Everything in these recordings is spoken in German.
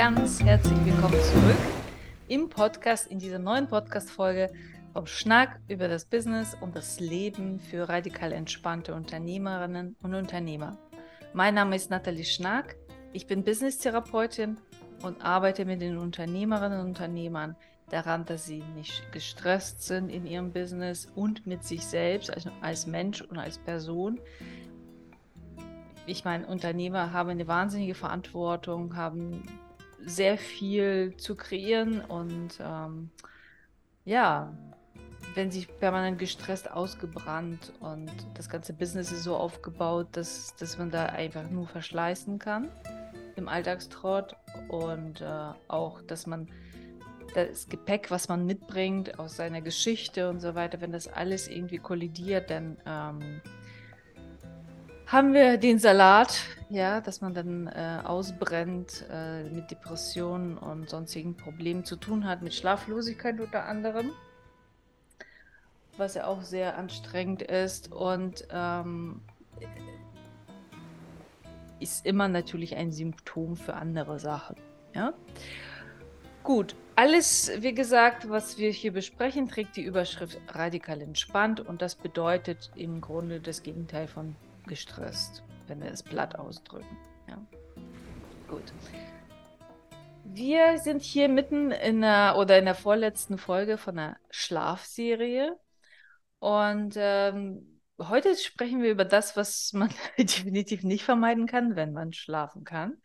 ganz herzlich willkommen zurück im Podcast, in dieser neuen Podcast-Folge vom Schnack über das Business und das Leben für radikal entspannte Unternehmerinnen und Unternehmer. Mein Name ist Nathalie Schnack, ich bin Business-Therapeutin und arbeite mit den Unternehmerinnen und Unternehmern daran, dass sie nicht gestresst sind in ihrem Business und mit sich selbst, also als Mensch und als Person, ich meine, Unternehmer haben eine wahnsinnige Verantwortung, haben sehr viel zu kreieren und ähm, ja, wenn sie permanent gestresst, ausgebrannt und das ganze Business ist so aufgebaut, dass, dass man da einfach nur verschleißen kann im Alltagstrott und äh, auch, dass man das Gepäck, was man mitbringt aus seiner Geschichte und so weiter, wenn das alles irgendwie kollidiert, dann ähm, haben wir den Salat, ja, dass man dann äh, ausbrennt, äh, mit Depressionen und sonstigen Problemen zu tun hat, mit Schlaflosigkeit unter anderem, was ja auch sehr anstrengend ist und ähm, ist immer natürlich ein Symptom für andere Sachen, ja. Gut, alles, wie gesagt, was wir hier besprechen, trägt die Überschrift radikal entspannt und das bedeutet im Grunde das Gegenteil von gestresst, wenn wir es platt ausdrücken. Ja. Gut. Wir sind hier mitten in der oder in der vorletzten Folge von einer Schlafserie. Und ähm, heute sprechen wir über das, was man definitiv nicht vermeiden kann, wenn man schlafen kann.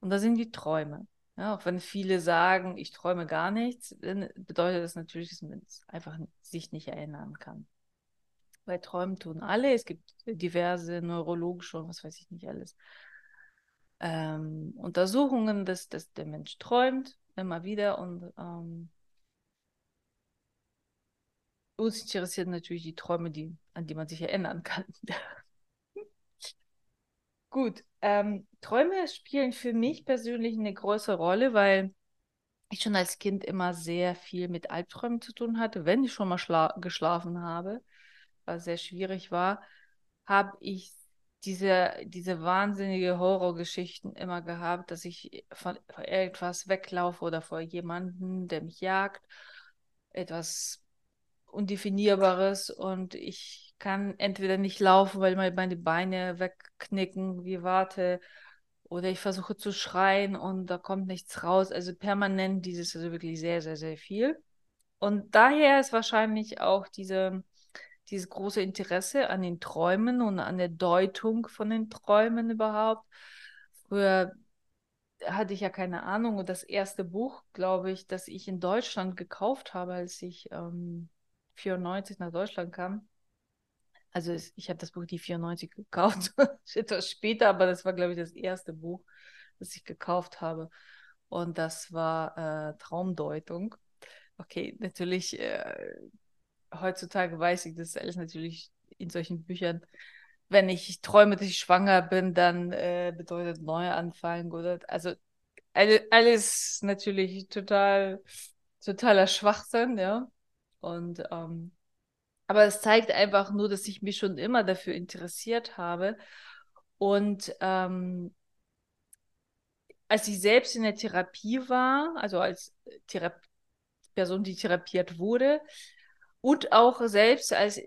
Und das sind die Träume. Ja, auch wenn viele sagen, ich träume gar nichts, dann bedeutet das natürlich, dass man einfach sich nicht erinnern kann. Bei Träumen tun alle. Es gibt diverse neurologische und was weiß ich nicht alles. Ähm, Untersuchungen, dass, dass der Mensch träumt immer wieder und ähm, uns interessieren natürlich die Träume, die, an die man sich erinnern kann. Gut, ähm, Träume spielen für mich persönlich eine große Rolle, weil ich schon als Kind immer sehr viel mit Albträumen zu tun hatte, wenn ich schon mal geschlafen habe sehr schwierig war, habe ich diese, diese wahnsinnige Horrorgeschichten immer gehabt, dass ich von, etwas weglaufe oder vor jemandem, der mich jagt, etwas Undefinierbares und ich kann entweder nicht laufen, weil meine Beine wegknicken, wie warte, oder ich versuche zu schreien und da kommt nichts raus. Also permanent dieses, also wirklich sehr, sehr, sehr viel. Und daher ist wahrscheinlich auch diese dieses große Interesse an den Träumen und an der Deutung von den Träumen überhaupt. Früher hatte ich ja keine Ahnung und das erste Buch, glaube ich, das ich in Deutschland gekauft habe, als ich ähm, 94 nach Deutschland kam. Also ich habe das Buch die 94 gekauft, etwas später, aber das war, glaube ich, das erste Buch, das ich gekauft habe. Und das war äh, Traumdeutung. Okay, natürlich äh, heutzutage weiß ich das alles natürlich in solchen Büchern. Wenn ich träume, dass ich schwanger bin, dann äh, bedeutet Neuanfang oder also alles natürlich total totaler Schwachsinn, ja. Und ähm, aber es zeigt einfach nur, dass ich mich schon immer dafür interessiert habe. Und ähm, als ich selbst in der Therapie war, also als Thera Person, die therapiert wurde, und auch selbst, als,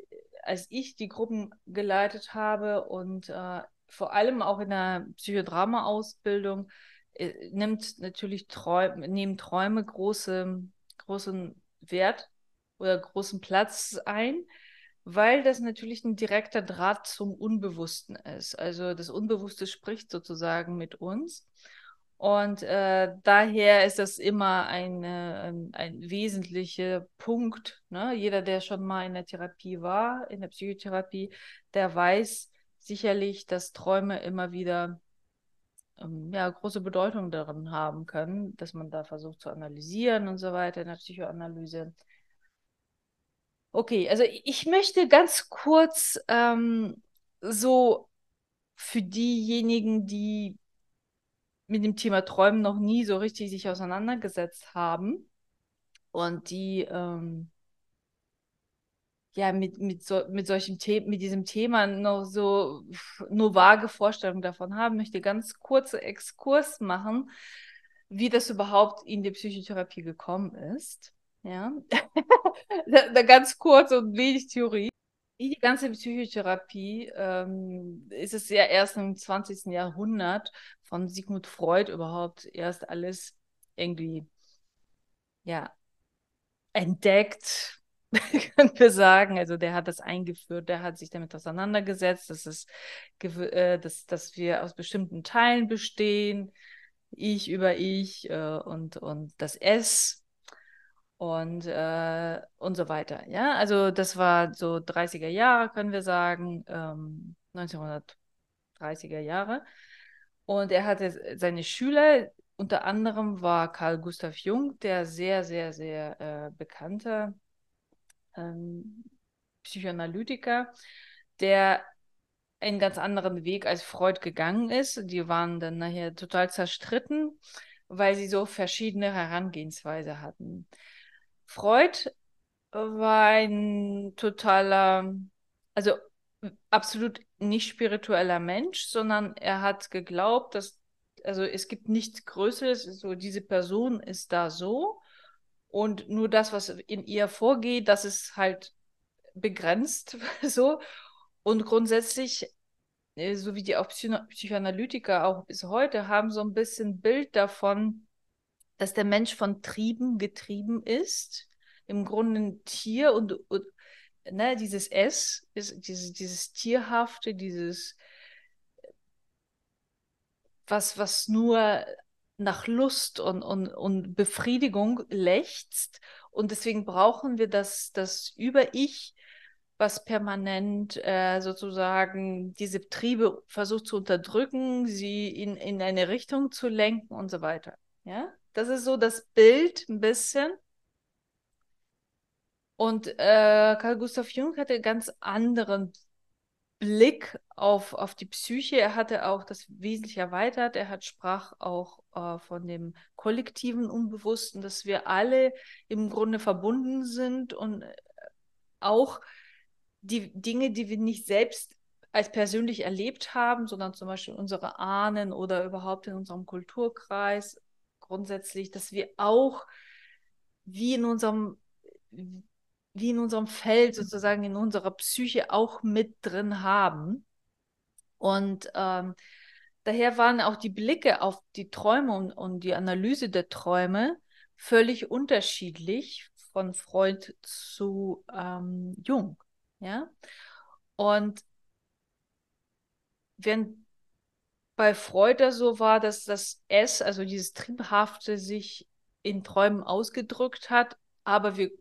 als ich die Gruppen geleitet habe und äh, vor allem auch in der Psychodrama-Ausbildung, äh, nimmt natürlich Träume, nehmen Träume große, großen Wert oder großen Platz ein, weil das natürlich ein direkter Draht zum Unbewussten ist. Also das Unbewusste spricht sozusagen mit uns. Und äh, daher ist das immer ein, ein, ein wesentlicher Punkt. Ne? Jeder, der schon mal in der Therapie war, in der Psychotherapie, der weiß sicherlich, dass Träume immer wieder ähm, ja, große Bedeutung darin haben können, dass man da versucht zu analysieren und so weiter in der Psychoanalyse. Okay, also ich möchte ganz kurz ähm, so für diejenigen, die mit dem Thema Träumen noch nie so richtig sich auseinandergesetzt haben und die ähm, ja mit, mit, so, mit solchem The mit diesem Thema noch so nur vage Vorstellungen davon haben, möchte ganz kurze Exkurs machen, wie das überhaupt in die Psychotherapie gekommen ist. Ja, ganz kurz und wenig Theorie. Die ganze Psychotherapie ähm, ist es ja erst im 20. Jahrhundert von Sigmund Freud überhaupt erst alles irgendwie ja, entdeckt, können wir sagen. Also der hat das eingeführt, der hat sich damit auseinandergesetzt, dass, es, äh, dass, dass wir aus bestimmten Teilen bestehen, ich über ich äh, und, und das S und, äh, und so weiter. Ja, also das war so 30er Jahre, können wir sagen, ähm, 1930er Jahre. Und er hatte seine Schüler, unter anderem war Carl Gustav Jung, der sehr, sehr, sehr äh, bekannte ähm, Psychoanalytiker, der einen ganz anderen Weg als Freud gegangen ist. Die waren dann nachher total zerstritten, weil sie so verschiedene Herangehensweise hatten. Freud war ein totaler, also absolut nicht spiritueller Mensch, sondern er hat geglaubt, dass, also es gibt nichts Größeres, so diese Person ist da so und nur das, was in ihr vorgeht, das ist halt begrenzt so. Und grundsätzlich, äh, so wie die auch Psychoanalytiker auch bis heute haben, so ein bisschen Bild davon, dass der Mensch von Trieben getrieben ist. Im Grunde ein Tier und, und ne, dieses S ist dieses, dieses Tierhafte, dieses was, was nur nach Lust und, und, und Befriedigung lechzt. Und deswegen brauchen wir das, das Über-Ich, was permanent äh, sozusagen diese Triebe versucht zu unterdrücken, sie in, in eine Richtung zu lenken und so weiter. Ja, das ist so das Bild ein bisschen. Und äh, Carl Gustav Jung hatte einen ganz anderen Blick auf, auf die Psyche. Er hatte auch das wesentlich erweitert. Er hat sprach auch äh, von dem kollektiven Unbewussten, dass wir alle im Grunde verbunden sind und äh, auch die Dinge, die wir nicht selbst als persönlich erlebt haben, sondern zum Beispiel unsere Ahnen oder überhaupt in unserem Kulturkreis grundsätzlich, dass wir auch wie in unserem wie in unserem Feld sozusagen in unserer Psyche auch mit drin haben. Und ähm, daher waren auch die Blicke auf die Träume und, und die Analyse der Träume völlig unterschiedlich von Freud zu ähm, Jung. Ja? Und wenn bei Freud das so war, dass das S, also dieses Triebhafte, sich in Träumen ausgedrückt hat, aber wir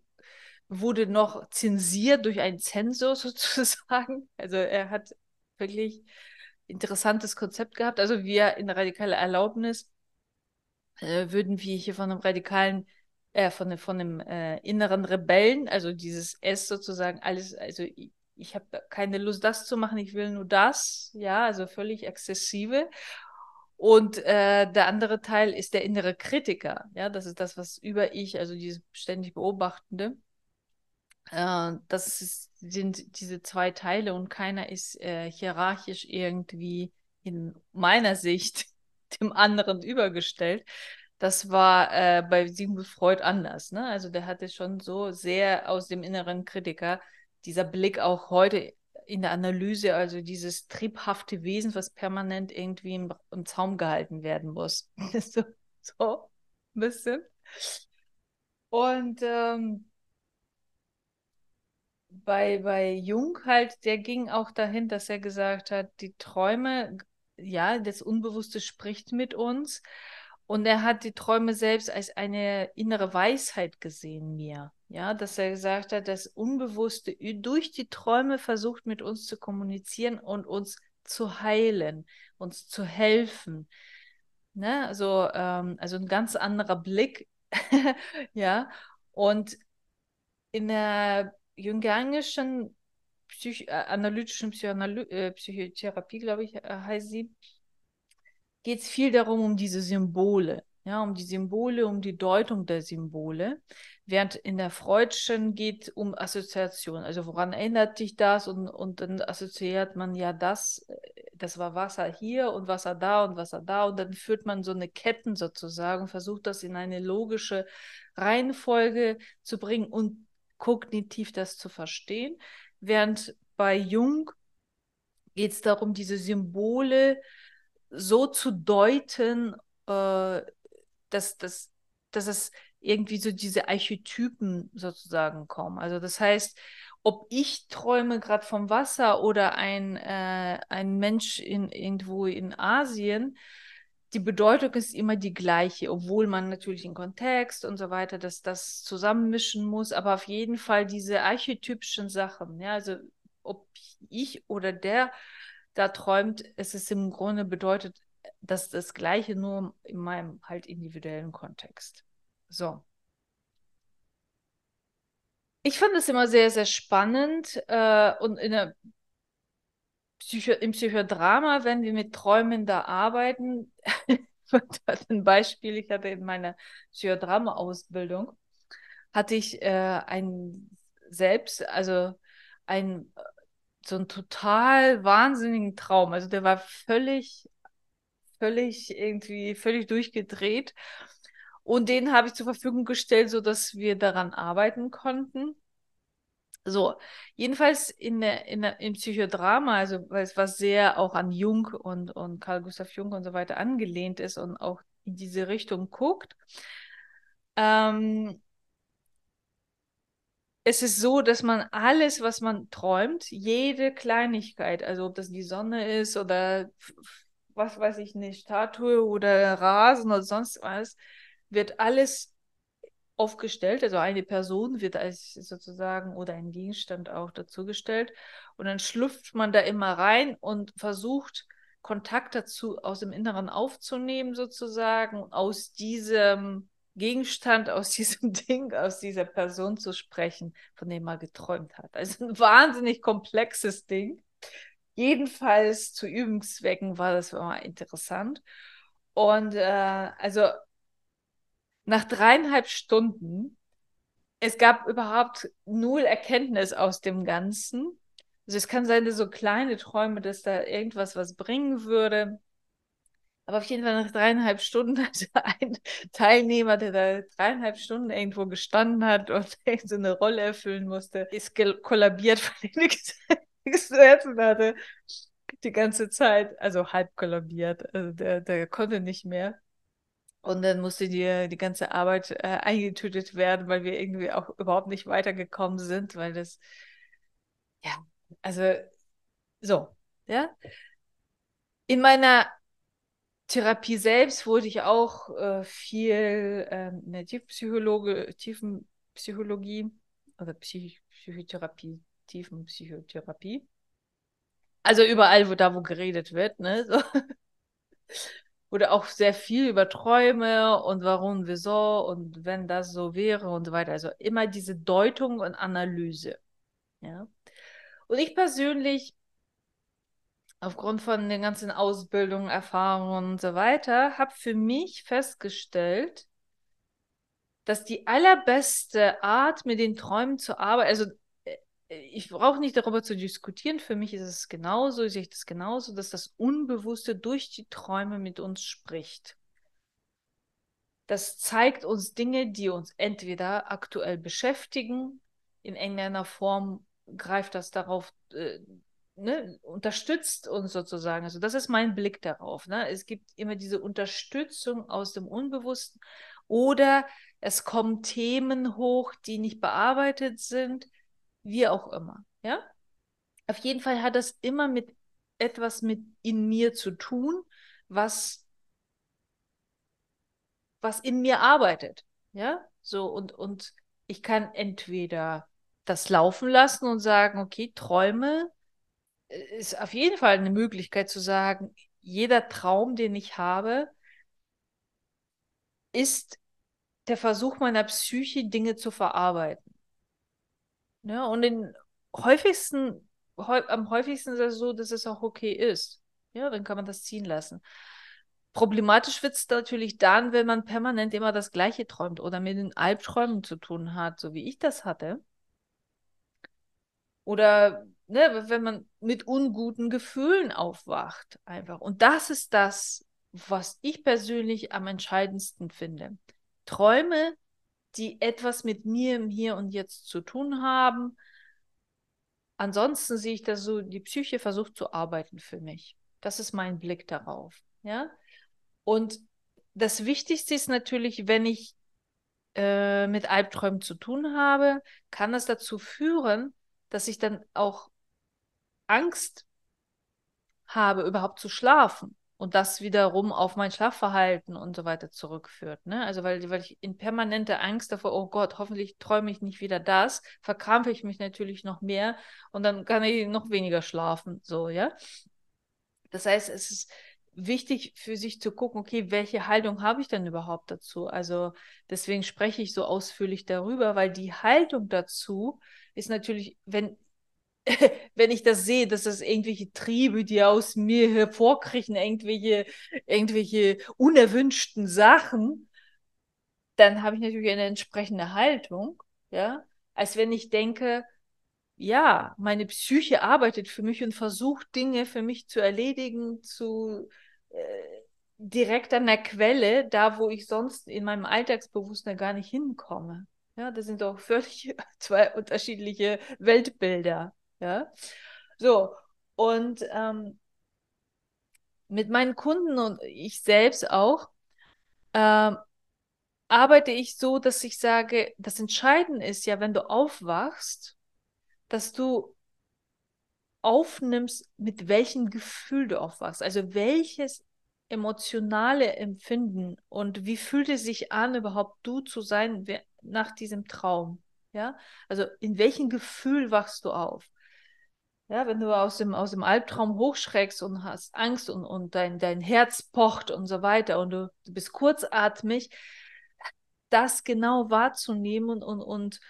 wurde noch zensiert durch einen Zensor sozusagen. Also er hat wirklich interessantes Konzept gehabt. Also wir in radikaler Erlaubnis äh, würden wir hier von einem radikalen, äh, von, von einem äh, inneren Rebellen, also dieses S sozusagen, alles, also ich, habe keine Lust, das zu machen, ich will nur das, ja, also völlig exzessive. Und äh, der andere Teil ist der innere Kritiker, ja, das ist das, was über ich, also dieses ständig Beobachtende. Äh, das ist, sind diese zwei Teile und keiner ist äh, hierarchisch irgendwie in meiner Sicht dem anderen übergestellt. Das war äh, bei Sigmund Freud anders. Ne? Also der hatte schon so sehr aus dem inneren Kritiker dieser Blick auch heute in der Analyse, also dieses triebhafte Wesen, was permanent irgendwie im, im Zaum gehalten werden muss. so, so ein bisschen. Und ähm, bei, bei Jung halt, der ging auch dahin, dass er gesagt hat, die Träume, ja, das Unbewusste spricht mit uns. Und er hat die Träume selbst als eine innere Weisheit gesehen, mir. Ja, dass er gesagt hat, das Unbewusste durch die Träume versucht mit uns zu kommunizieren und uns zu heilen, uns zu helfen. Ne? Also, ähm, also ein ganz anderer Blick. ja, und in der jungianischen Psych äh, analytischen Psychoanaly äh, Psychotherapie, glaube ich, äh, heißt sie, geht es viel darum, um diese Symbole, ja, um die Symbole, um die Deutung der Symbole, während in der Freudschen geht um Assoziation, also woran erinnert dich das? Und, und dann assoziiert man ja das, das war Wasser hier und Wasser da und Wasser da. Und dann führt man so eine Ketten sozusagen, versucht das in eine logische Reihenfolge zu bringen und kognitiv das zu verstehen. Während bei Jung geht es darum, diese Symbole so zu deuten, äh, dass, dass, dass es irgendwie so diese Archetypen sozusagen kommen. Also das heißt, ob ich träume gerade vom Wasser oder ein, äh, ein Mensch in, irgendwo in Asien, die Bedeutung ist immer die gleiche, obwohl man natürlich den Kontext und so weiter, dass das zusammenmischen muss, aber auf jeden Fall diese archetypischen Sachen, ja, also ob ich oder der da träumt, es ist im Grunde bedeutet, dass das Gleiche nur in meinem halt individuellen Kontext. So. Ich fand es immer sehr, sehr spannend äh, und in der Psycho im Psychodrama, wenn wir mit Träumen da arbeiten, ein Beispiel, ich hatte in meiner Psychodrama-Ausbildung, hatte ich äh, ein selbst, also ein so einen total wahnsinnigen Traum. Also der war völlig, völlig irgendwie, völlig durchgedreht. Und den habe ich zur Verfügung gestellt, sodass wir daran arbeiten konnten. So, jedenfalls in der, in der, im Psychodrama, also weil es was sehr auch an Jung und, und Carl Gustav Jung und so weiter angelehnt ist und auch in diese Richtung guckt, ähm, es ist so, dass man alles, was man träumt, jede Kleinigkeit, also ob das die Sonne ist oder was weiß ich nicht, Statue oder Rasen oder sonst was, wird alles aufgestellt. Also eine Person wird als sozusagen oder ein Gegenstand auch dazugestellt. Und dann schlüpft man da immer rein und versucht, Kontakt dazu aus dem Inneren aufzunehmen, sozusagen, aus diesem Gegenstand, aus diesem Ding, aus dieser Person zu sprechen, von dem man geträumt hat. Also ein wahnsinnig komplexes Ding. Jedenfalls zu Übungszwecken war das immer interessant. Und äh, also nach dreieinhalb Stunden, es gab überhaupt null Erkenntnis aus dem Ganzen. Also es kann sein, dass so kleine Träume, dass da irgendwas was bringen würde. Aber auf jeden Fall nach dreieinhalb Stunden hatte ein Teilnehmer, der da dreieinhalb Stunden irgendwo gestanden hat und so eine Rolle erfüllen musste, ist kollabiert, weil er nichts zu essen hatte. Die ganze Zeit, also halb kollabiert. Also der, der konnte nicht mehr. Und dann musste die, die ganze Arbeit äh, eingetütet werden, weil wir irgendwie auch überhaupt nicht weitergekommen sind, weil das, ja, also so, ja. In meiner Therapie selbst wurde ich auch äh, viel äh, in der Tiefpsychologe, Tiefenpsychologie oder Psych Psychotherapie, Tiefenpsychotherapie. Also überall, wo da wo geredet wird, ne? So wurde auch sehr viel über Träume und warum, wieso und wenn das so wäre und so weiter. Also immer diese Deutung und Analyse. Ja. Und ich persönlich, aufgrund von den ganzen Ausbildungen, Erfahrungen und so weiter, habe für mich festgestellt, dass die allerbeste Art, mit den Träumen zu arbeiten, also ich brauche nicht darüber zu diskutieren. Für mich ist es genauso, ich sehe das genauso, dass das Unbewusste durch die Träume mit uns spricht. Das zeigt uns Dinge, die uns entweder aktuell beschäftigen, in irgendeiner Form greift das darauf, äh, ne, unterstützt uns sozusagen. Also das ist mein Blick darauf. Ne? Es gibt immer diese Unterstützung aus dem Unbewussten oder es kommen Themen hoch, die nicht bearbeitet sind wie auch immer. Ja? Auf jeden Fall hat das immer mit etwas mit in mir zu tun, was, was in mir arbeitet. Ja, so und, und ich kann entweder das laufen lassen und sagen, okay, Träume ist auf jeden Fall eine Möglichkeit zu sagen, jeder Traum, den ich habe, ist der Versuch meiner Psyche, Dinge zu verarbeiten. Ja, und den häufigsten, häu am häufigsten ist es so, dass es auch okay ist. Ja, dann kann man das ziehen lassen. Problematisch wird es natürlich dann, wenn man permanent immer das Gleiche träumt oder mit den Albträumen zu tun hat, so wie ich das hatte. Oder ne, wenn man mit unguten Gefühlen aufwacht, einfach. Und das ist das, was ich persönlich am entscheidendsten finde. Träume, die etwas mit mir im Hier und Jetzt zu tun haben. Ansonsten sehe ich das so, die Psyche versucht zu arbeiten für mich. Das ist mein Blick darauf. Ja. Und das Wichtigste ist natürlich, wenn ich äh, mit Albträumen zu tun habe, kann das dazu führen, dass ich dann auch Angst habe, überhaupt zu schlafen. Und das wiederum auf mein Schlafverhalten und so weiter zurückführt. Ne? Also weil, weil ich in permanenter Angst davor, oh Gott, hoffentlich träume ich nicht wieder das, verkrampfe ich mich natürlich noch mehr und dann kann ich noch weniger schlafen. So, ja. Das heißt, es ist wichtig für sich zu gucken, okay, welche Haltung habe ich denn überhaupt dazu? Also deswegen spreche ich so ausführlich darüber, weil die Haltung dazu ist natürlich, wenn wenn ich das sehe, dass das irgendwelche Triebe, die aus mir hervorkriechen, irgendwelche, irgendwelche unerwünschten Sachen, dann habe ich natürlich eine entsprechende Haltung, ja, als wenn ich denke, ja, meine Psyche arbeitet für mich und versucht Dinge für mich zu erledigen, zu äh, direkt an der Quelle, da wo ich sonst in meinem Alltagsbewusstsein gar nicht hinkomme. Ja, das sind doch völlig zwei unterschiedliche Weltbilder. Ja, so. Und ähm, mit meinen Kunden und ich selbst auch ähm, arbeite ich so, dass ich sage, das Entscheidende ist ja, wenn du aufwachst, dass du aufnimmst, mit welchem Gefühl du aufwachst. Also welches emotionale Empfinden und wie fühlt es sich an, überhaupt du zu sein nach diesem Traum? Ja, also in welchem Gefühl wachst du auf? Ja, wenn du aus dem, aus dem Albtraum hochschreckst und hast Angst und, und dein, dein Herz pocht und so weiter und du, du bist kurzatmig, das genau wahrzunehmen und, und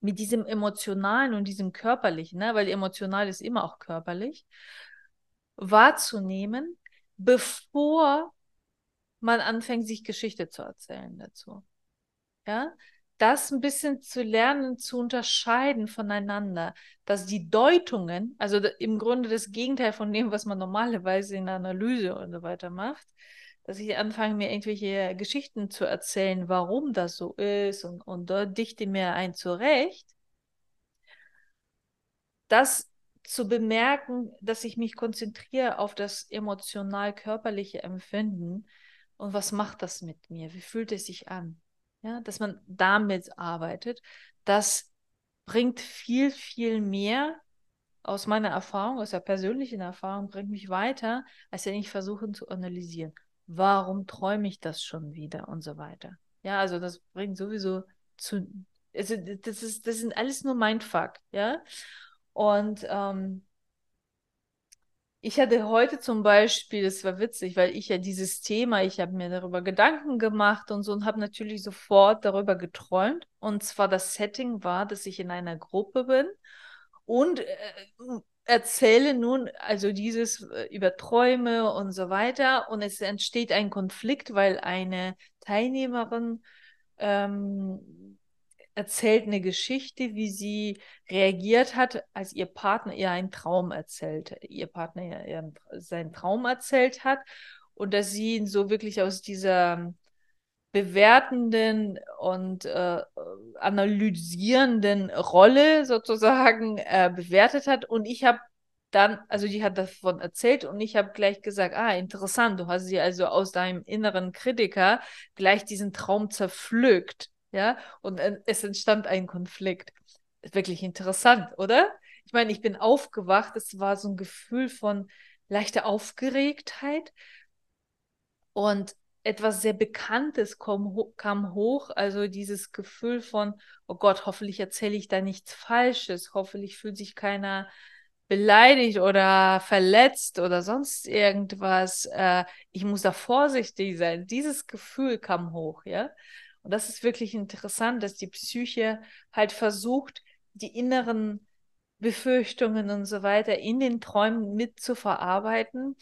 mit diesem emotionalen und diesem körperlichen, ne, weil emotional ist immer auch körperlich, wahrzunehmen, bevor man anfängt, sich Geschichte zu erzählen dazu. Ja, das ein bisschen zu lernen, zu unterscheiden voneinander, dass die Deutungen, also im Grunde das Gegenteil von dem, was man normalerweise in der Analyse und so weiter macht, dass ich anfange, mir irgendwelche Geschichten zu erzählen, warum das so ist und, und dort dichte mir ein zurecht, das zu bemerken, dass ich mich konzentriere auf das emotional-körperliche Empfinden und was macht das mit mir? Wie fühlt es sich an? Ja, dass man damit arbeitet, das bringt viel, viel mehr aus meiner Erfahrung, aus der persönlichen Erfahrung, bringt mich weiter, als wenn ich versuche zu analysieren. Warum träume ich das schon wieder und so weiter. Ja, also das bringt sowieso zu, also das ist, das sind alles nur Mindfuck, ja. Und ähm, ich hatte heute zum Beispiel, das war witzig, weil ich ja dieses Thema, ich habe mir darüber Gedanken gemacht und so und habe natürlich sofort darüber geträumt. Und zwar das Setting war, dass ich in einer Gruppe bin und äh, erzähle nun also dieses äh, über Träume und so weiter. Und es entsteht ein Konflikt, weil eine Teilnehmerin ähm, erzählt eine Geschichte, wie sie reagiert hat, als ihr Partner ihr einen Traum erzählte. Ihr Partner ihr, ihr seinen Traum erzählt hat und dass sie ihn so wirklich aus dieser bewertenden und äh, analysierenden Rolle sozusagen äh, bewertet hat. Und ich habe dann, also die hat davon erzählt und ich habe gleich gesagt, ah, interessant, du hast sie also aus deinem inneren Kritiker gleich diesen Traum zerpflückt ja, und es entstand ein Konflikt. Wirklich interessant, oder? Ich meine, ich bin aufgewacht, es war so ein Gefühl von leichter Aufgeregtheit und etwas sehr Bekanntes kam, kam hoch, also dieses Gefühl von, oh Gott, hoffentlich erzähle ich da nichts Falsches, hoffentlich fühlt sich keiner beleidigt oder verletzt oder sonst irgendwas. Äh, ich muss da vorsichtig sein. Dieses Gefühl kam hoch, ja. Und das ist wirklich interessant, dass die Psyche halt versucht, die inneren Befürchtungen und so weiter in den Träumen mit zu verarbeiten.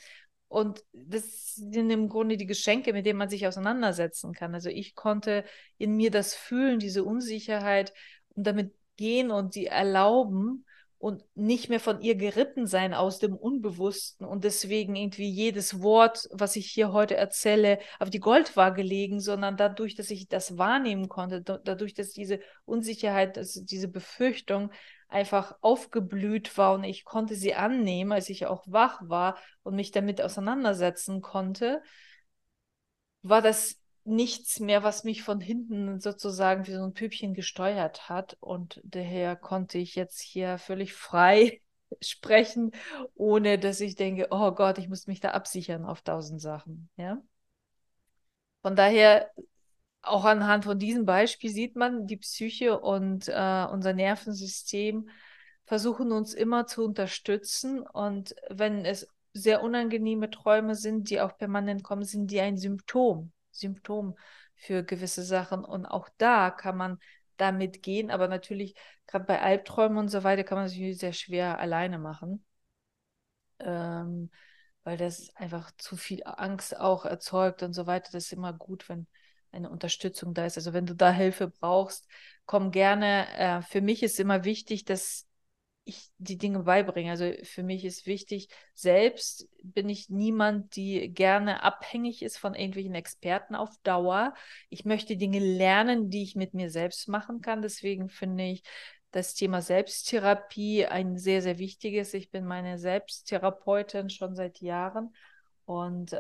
Und das sind im Grunde die Geschenke, mit denen man sich auseinandersetzen kann. Also ich konnte in mir das fühlen, diese Unsicherheit und damit gehen und sie erlauben und nicht mehr von ihr geritten sein aus dem Unbewussten und deswegen irgendwie jedes Wort, was ich hier heute erzähle, auf die Goldwaage legen, sondern dadurch, dass ich das wahrnehmen konnte, dadurch, dass diese Unsicherheit, dass diese Befürchtung einfach aufgeblüht war und ich konnte sie annehmen, als ich auch wach war und mich damit auseinandersetzen konnte, war das nichts mehr, was mich von hinten sozusagen wie so ein Püppchen gesteuert hat. Und daher konnte ich jetzt hier völlig frei sprechen, ohne dass ich denke, oh Gott, ich muss mich da absichern auf tausend Sachen. Ja. Von daher, auch anhand von diesem Beispiel sieht man, die Psyche und äh, unser Nervensystem versuchen uns immer zu unterstützen. Und wenn es sehr unangenehme Träume sind, die auch permanent kommen, sind die ein Symptom Symptom für gewisse Sachen. Und auch da kann man damit gehen, aber natürlich, gerade bei Albträumen und so weiter, kann man sich sehr schwer alleine machen. Ähm, weil das einfach zu viel Angst auch erzeugt und so weiter. Das ist immer gut, wenn eine Unterstützung da ist. Also wenn du da Hilfe brauchst, komm gerne. Äh, für mich ist immer wichtig, dass ich die Dinge beibringe. Also für mich ist wichtig, selbst bin ich niemand, die gerne abhängig ist von irgendwelchen Experten auf Dauer. Ich möchte Dinge lernen, die ich mit mir selbst machen kann. Deswegen finde ich das Thema Selbsttherapie ein sehr, sehr wichtiges. Ich bin meine Selbsttherapeutin schon seit Jahren und äh,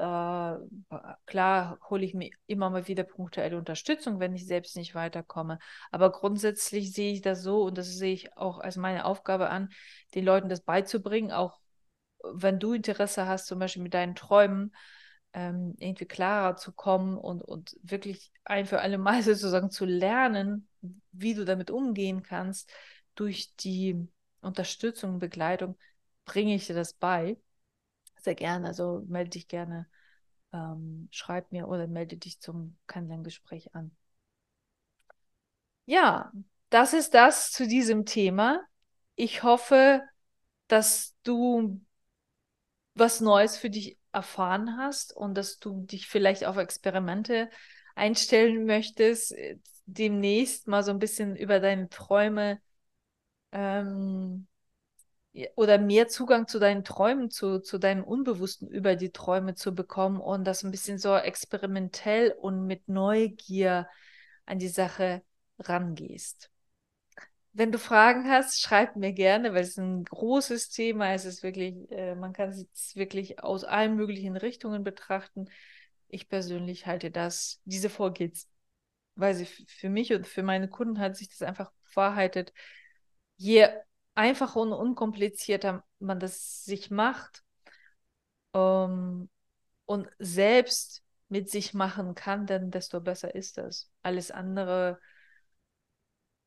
klar hole ich mir immer mal wieder punktuelle Unterstützung, wenn ich selbst nicht weiterkomme. Aber grundsätzlich sehe ich das so und das sehe ich auch als meine Aufgabe an, den Leuten das beizubringen, auch wenn du Interesse hast, zum Beispiel mit deinen Träumen ähm, irgendwie klarer zu kommen und, und wirklich ein für alle Mal sozusagen zu lernen, wie du damit umgehen kannst, durch die Unterstützung und Begleitung bringe ich dir das bei. Sehr gerne. Also melde dich gerne, ähm, schreib mir oder melde dich zum Kennenlerngespräch an. Ja, das ist das zu diesem Thema. Ich hoffe, dass du was Neues für dich erfahren hast und dass du dich vielleicht auf Experimente einstellen möchtest, demnächst mal so ein bisschen über deine Träume ähm, oder mehr Zugang zu deinen Träumen, zu, zu deinem Unbewussten über die Träume zu bekommen und das ein bisschen so experimentell und mit Neugier an die Sache rangehst. Wenn du Fragen hast, schreib mir gerne, weil es ein großes Thema ist. Es ist wirklich, äh, man kann es wirklich aus allen möglichen Richtungen betrachten. Ich persönlich halte das, diese Vorgehensweise für mich und für meine Kunden hat sich das einfach verheitet. Je einfacher und unkomplizierter man das sich macht ähm, und selbst mit sich machen kann, dann desto besser ist das. Alles andere.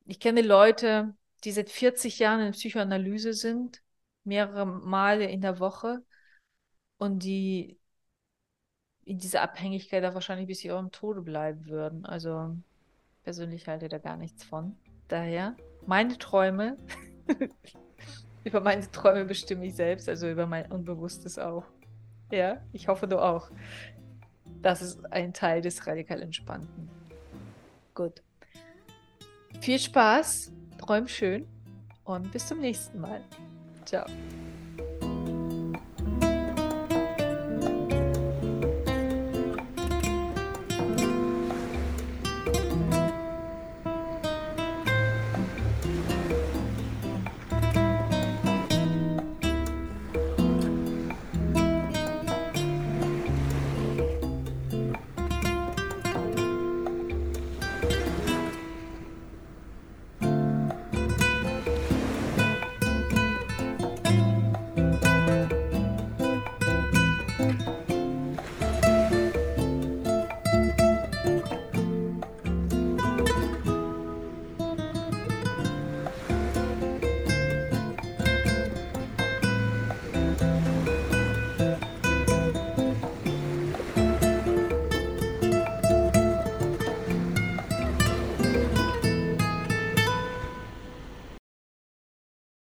Ich kenne Leute, die seit 40 Jahren in Psychoanalyse sind, mehrere Male in der Woche und die in dieser Abhängigkeit da wahrscheinlich bis sie ihrem Tode bleiben würden. Also persönlich halte ich da gar nichts von. Daher meine Träume über meine Träume bestimme ich selbst, also über mein Unbewusstes auch. Ja, ich hoffe du auch. Das ist ein Teil des radikal Entspannten. Gut. Viel Spaß, träum schön und bis zum nächsten Mal. Ciao.